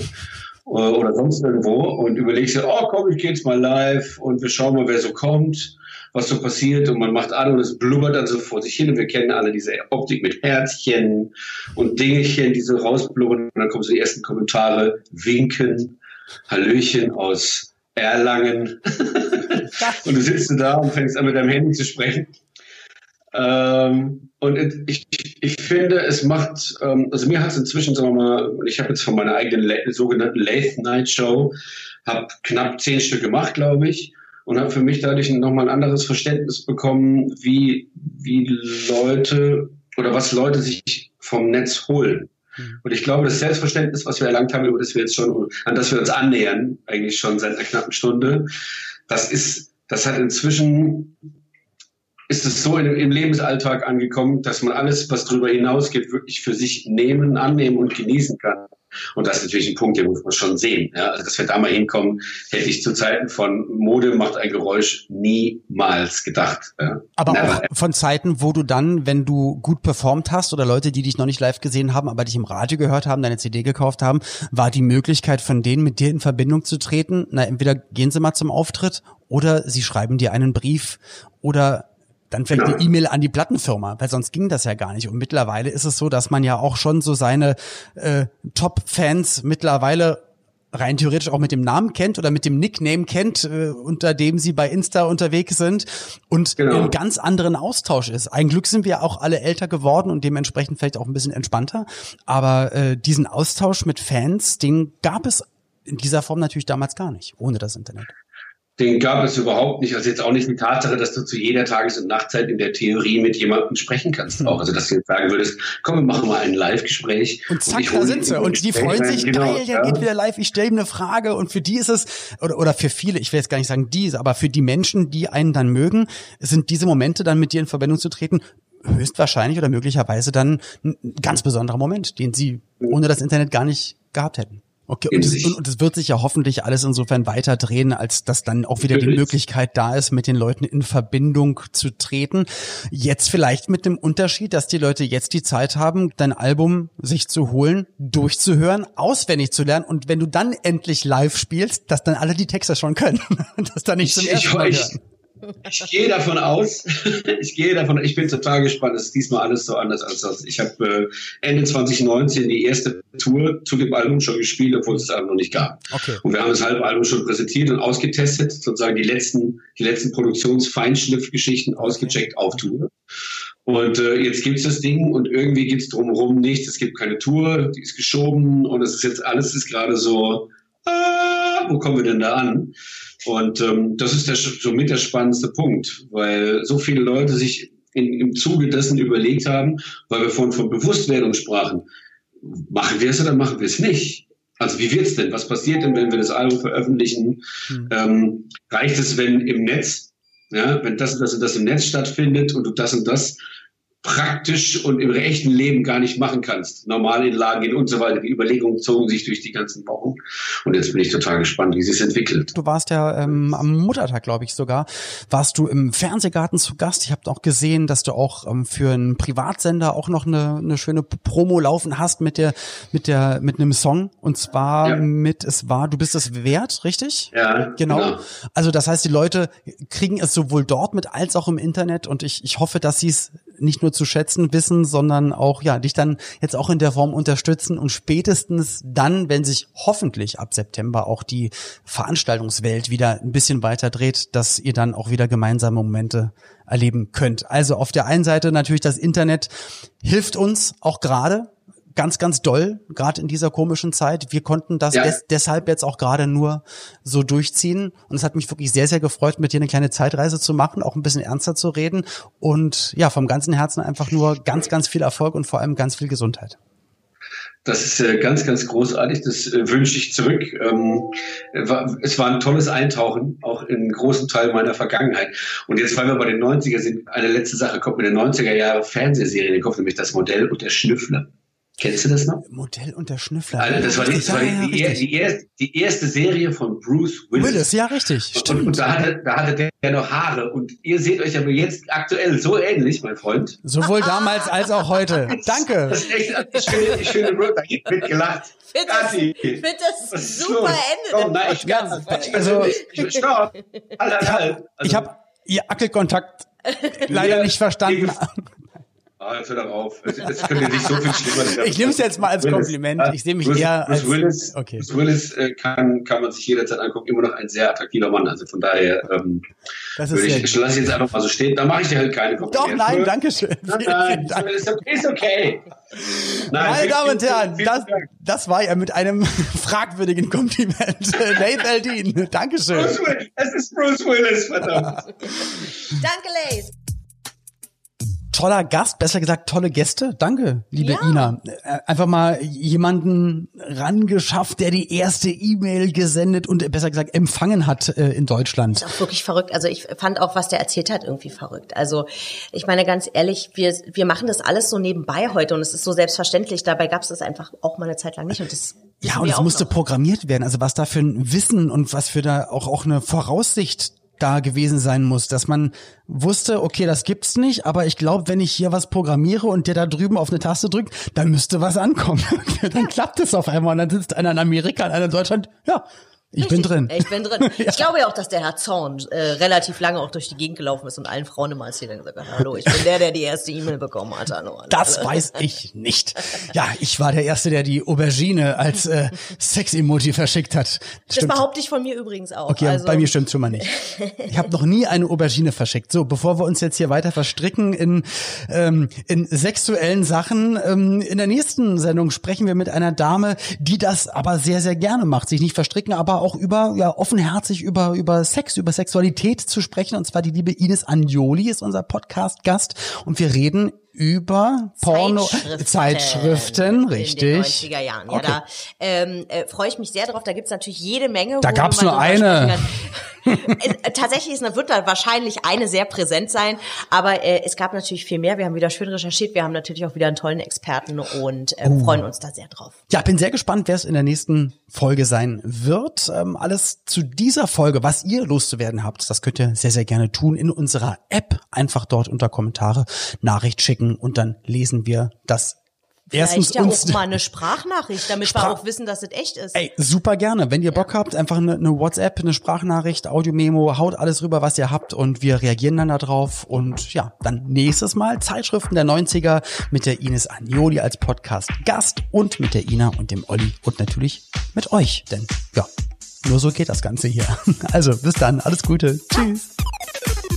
äh, oder sonst irgendwo und überlegst dir, oh komm, ich gehe jetzt mal live und wir schauen mal, wer so kommt, was so passiert und man macht an und es blubbert dann so vor sich hin und wir kennen alle diese Optik mit Herzchen und Dingelchen, die so rausblubbern und dann kommen so die ersten Kommentare, winken, Hallöchen aus Erlangen. Und du sitzt da und fängst an mit deinem Handy zu sprechen. Ähm, und ich, ich finde, es macht, ähm, also mir hat es inzwischen, sagen wir mal, ich habe jetzt von meiner eigenen sogenannten Late Night Show, habe knapp zehn Stück gemacht, glaube ich, und habe für mich dadurch nochmal ein anderes Verständnis bekommen, wie, wie Leute oder was Leute sich vom Netz holen. Mhm. Und ich glaube, das Selbstverständnis, was wir erlangt haben, über das wir jetzt schon, an das wir uns annähern, eigentlich schon seit einer knappen Stunde, das ist, das hat inzwischen ist es so in, im Lebensalltag angekommen, dass man alles, was darüber hinausgeht, wirklich für sich nehmen, annehmen und genießen kann. Und das ist natürlich ein Punkt, den muss man schon sehen. Ja, also, dass wir da mal hinkommen, hätte ich zu Zeiten von Mode macht ein Geräusch niemals gedacht. Ja. Aber Never. auch von Zeiten, wo du dann, wenn du gut performt hast oder Leute, die dich noch nicht live gesehen haben, aber dich im Radio gehört haben, deine CD gekauft haben, war die Möglichkeit von denen mit dir in Verbindung zu treten. Na, entweder gehen sie mal zum Auftritt oder sie schreiben dir einen Brief oder dann vielleicht genau. eine E-Mail an die Plattenfirma, weil sonst ging das ja gar nicht. Und mittlerweile ist es so, dass man ja auch schon so seine äh, Top-Fans mittlerweile rein theoretisch auch mit dem Namen kennt oder mit dem Nickname kennt, äh, unter dem sie bei Insta unterwegs sind und genau. in ganz anderen Austausch ist. Ein Glück sind wir auch alle älter geworden und dementsprechend vielleicht auch ein bisschen entspannter. Aber äh, diesen Austausch mit Fans, den gab es in dieser Form natürlich damals gar nicht, ohne das Internet den gab es überhaupt nicht. Also jetzt auch nicht die Tatsache, dass du zu jeder Tages- und Nachtzeit in der Theorie mit jemandem sprechen kannst. Auch. Also dass du jetzt sagen würdest, komm, wir machen mal ein Live-Gespräch. Und zack, und da sind sie. Und die freuen sich, genau, geil, der ja. geht wieder live, ich stelle ihm eine Frage. Und für die ist es, oder, oder für viele, ich will jetzt gar nicht sagen die, aber für die Menschen, die einen dann mögen, sind diese Momente dann mit dir in Verbindung zu treten, höchstwahrscheinlich oder möglicherweise dann ein ganz besonderer Moment, den sie ohne das Internet gar nicht gehabt hätten. Okay, und es, und es, wird sich ja hoffentlich alles insofern weiter drehen, als dass dann auch wieder die Möglichkeit da ist, mit den Leuten in Verbindung zu treten. Jetzt vielleicht mit dem Unterschied, dass die Leute jetzt die Zeit haben, dein Album sich zu holen, durchzuhören, auswendig zu lernen und wenn du dann endlich live spielst, dass dann alle die Texte schon können. dass da nicht zum ersten Mal hören. Ich gehe davon aus, ich gehe davon, ich bin total gespannt, es ist diesmal alles so anders als das. Ich habe äh, Ende 2019 die erste Tour zu dem Album schon gespielt, obwohl es das Album noch nicht gab. Okay. Und wir haben das halbe Album schon präsentiert und ausgetestet, sozusagen die letzten, die letzten Produktionsfeinschliffgeschichten ausgecheckt auf Tour. Und äh, jetzt gibt's das Ding und irgendwie gibt's drumherum nichts. Es gibt keine Tour, die ist geschoben und es ist jetzt alles ist gerade so, ah, wo kommen wir denn da an? Und ähm, das ist der, somit der spannendste Punkt, weil so viele Leute sich in, im Zuge dessen überlegt haben, weil wir vorhin von Bewusstwerdung sprachen, machen wir es oder machen wir es nicht? Also wie wird's denn? Was passiert denn, wenn wir das Album veröffentlichen? Hm. Ähm, reicht es, wenn im Netz, ja, wenn das und das und das im Netz stattfindet und du das und das praktisch und im echten Leben gar nicht machen kannst. Normal in Lagen gehen und so weiter. Die Überlegungen zogen sich durch die ganzen Wochen. Und jetzt bin ich total gespannt, wie sich entwickelt. Du warst ja ähm, am Muttertag, glaube ich sogar, warst du im Fernsehgarten zu Gast. Ich habe auch gesehen, dass du auch ähm, für einen Privatsender auch noch eine, eine schöne Promo laufen hast mit der mit der mit einem Song und zwar ja. mit es war du bist es wert, richtig? Ja. Genau. genau. Also das heißt, die Leute kriegen es sowohl dort mit als auch im Internet und ich ich hoffe, dass sie es nicht nur zu schätzen wissen, sondern auch ja dich dann jetzt auch in der Form unterstützen und spätestens dann, wenn sich hoffentlich ab September auch die Veranstaltungswelt wieder ein bisschen weiter dreht, dass ihr dann auch wieder gemeinsame Momente erleben könnt. Also auf der einen Seite natürlich das Internet hilft uns auch gerade ganz, ganz doll, gerade in dieser komischen Zeit. Wir konnten das ja. des, deshalb jetzt auch gerade nur so durchziehen. Und es hat mich wirklich sehr, sehr gefreut, mit dir eine kleine Zeitreise zu machen, auch ein bisschen ernster zu reden. Und ja, vom ganzen Herzen einfach nur ganz, ganz viel Erfolg und vor allem ganz viel Gesundheit. Das ist äh, ganz, ganz großartig. Das äh, wünsche ich zurück. Ähm, es war ein tolles Eintauchen, auch in einen großen Teil meiner Vergangenheit. Und jetzt, weil wir bei den 90er sind, eine letzte Sache kommt mit den 90er Jahre Fernsehserie, die kommt nämlich das Modell und der Schnüffler. Kennst du das noch? Modell und der Schnüffler. Also das war, die, das war Ja, die, die, erste, die erste Serie von Bruce Willis. Willis, ja, richtig. Stimmt. Und, und da, hatte, da hatte der noch Haare. Und ihr seht euch aber jetzt aktuell so ähnlich, mein Freund. Sowohl damals als auch heute. Danke. Das ist echt eine schöne, schöne Road. Da geht mitgelacht. Ich finde das, das super los? Ende. Komm, nein, ich nicht. Also- ich, stopp. Halt, halt, halt. Also, Ich habe Ihr Ackelkontakt leider Ja, nicht verstanden. Ah, jetzt hör doch auf. Es, es könnte nicht so viel schlimmer sein. Ich nehme es jetzt mal als Willis, Kompliment. ja, Ich sehe mich Bruce, eher Bruce als Willis, okay. Bruce Willis äh, kann, kann man sich jederzeit angucken. Immer noch ein sehr attraktiver Mann. Also von daher ähm, Das ist ich, lasse ich jetzt einfach mal so stehen. Da mache ich dir halt keine Doch, Komplimente. nein, danke schön. Nein, nein, Dank. ist okay. Ist okay. Nein, Meine Damen und Herren, das, das war ja mit einem fragwürdigen Kompliment. Nate Aldin, Dankeschön. Bruce Willis. Es ist Bruce Willis, verdammt. Danke, Lace. Toller Gast, besser gesagt tolle Gäste. Danke, liebe Ja. Ina. Äh, Einfach mal jemanden rangeschafft, der die erste E-Mail gesendet und äh, besser gesagt empfangen hat äh, in Deutschland. ist auch wirklich verrückt. Also ich fand auch, was der erzählt hat, irgendwie verrückt. Also ich meine ganz ehrlich, wir, wir machen das alles so nebenbei heute und es ist so selbstverständlich. Dabei gab es das einfach auch mal eine Zeit lang nicht. Und das Ja, und es musste noch. programmiert werden. Also was da für ein Wissen und was für da auch, auch eine Voraussicht da gewesen sein muss, dass man wusste, okay, das gibt's nicht, aber ich glaube, wenn ich hier was programmiere und der da drüben auf eine Taste drückt, dann müsste was ankommen. dann klappt es auf einmal und dann sitzt einer in Amerika und einer in Deutschland. Ja, ich bin drin. Ich bin drin. Ich glaube ja auch, dass der Herr Zorn äh, relativ lange auch durch die Gegend gelaufen ist und allen Frauen immer erzählt hat, gesagt hat, hallo, ich bin der, der die erste E-Mail bekommen hat. Hallo. Das weiß ich nicht. Ja, ich war der Erste, der die Aubergine als äh, Sex-Emoji verschickt hat. Das behaupte ich von mir übrigens auch. Okay, also, bei mir stimmt's schon mal nicht. Ich habe noch nie eine Aubergine verschickt. So, bevor wir uns jetzt hier weiter verstricken in, ähm, in sexuellen Sachen, ähm, in der nächsten Sendung sprechen wir mit einer Dame, die das aber sehr, sehr gerne macht. Sich nicht verstricken, aber auch über, ja, offenherzig über, über Sex, über Sexualität zu sprechen. Und zwar die liebe Ines Anjoli ist unser Podcast-Gast. Und wir reden über Porno, Zeitschriften, Zeitschriften in richtig. den 90er Jahren. Ja, Okay. da ähm, äh, freue ich mich sehr drauf. Da gibt's natürlich jede Menge. Da gab's nur eine. Äh, Tatsächlich ist, wird da wahrscheinlich eine sehr präsent sein, aber äh, es gab natürlich viel mehr. Wir haben wieder schön recherchiert. Wir haben natürlich auch wieder einen tollen Experten und Oh. ähm, freuen uns da sehr drauf. Ja, bin sehr gespannt, wer es in der nächsten Folge sein wird. Ähm, alles zu dieser Folge, was ihr loszuwerden habt, das könnt ihr sehr, sehr gerne tun in unserer App. Einfach dort unter Kommentare Nachricht schicken und dann lesen wir das erstens Vielleicht ja uns. auch mal eine Sprachnachricht, damit Sprach- wir auch wissen, dass es echt ist. Ey, super gerne. Wenn ihr Bock habt, einfach eine, eine WhatsApp, eine Sprachnachricht, Audio-Memo, haut alles rüber, was ihr habt und wir reagieren dann da drauf. Und ja, dann nächstes Mal Zeitschriften der 90er mit der Ines Agnoli als Podcast-Gast und mit der Ina und dem Olli und natürlich mit euch. Denn ja, nur so geht das Ganze hier. Also, bis dann. Alles Gute. Tschüss.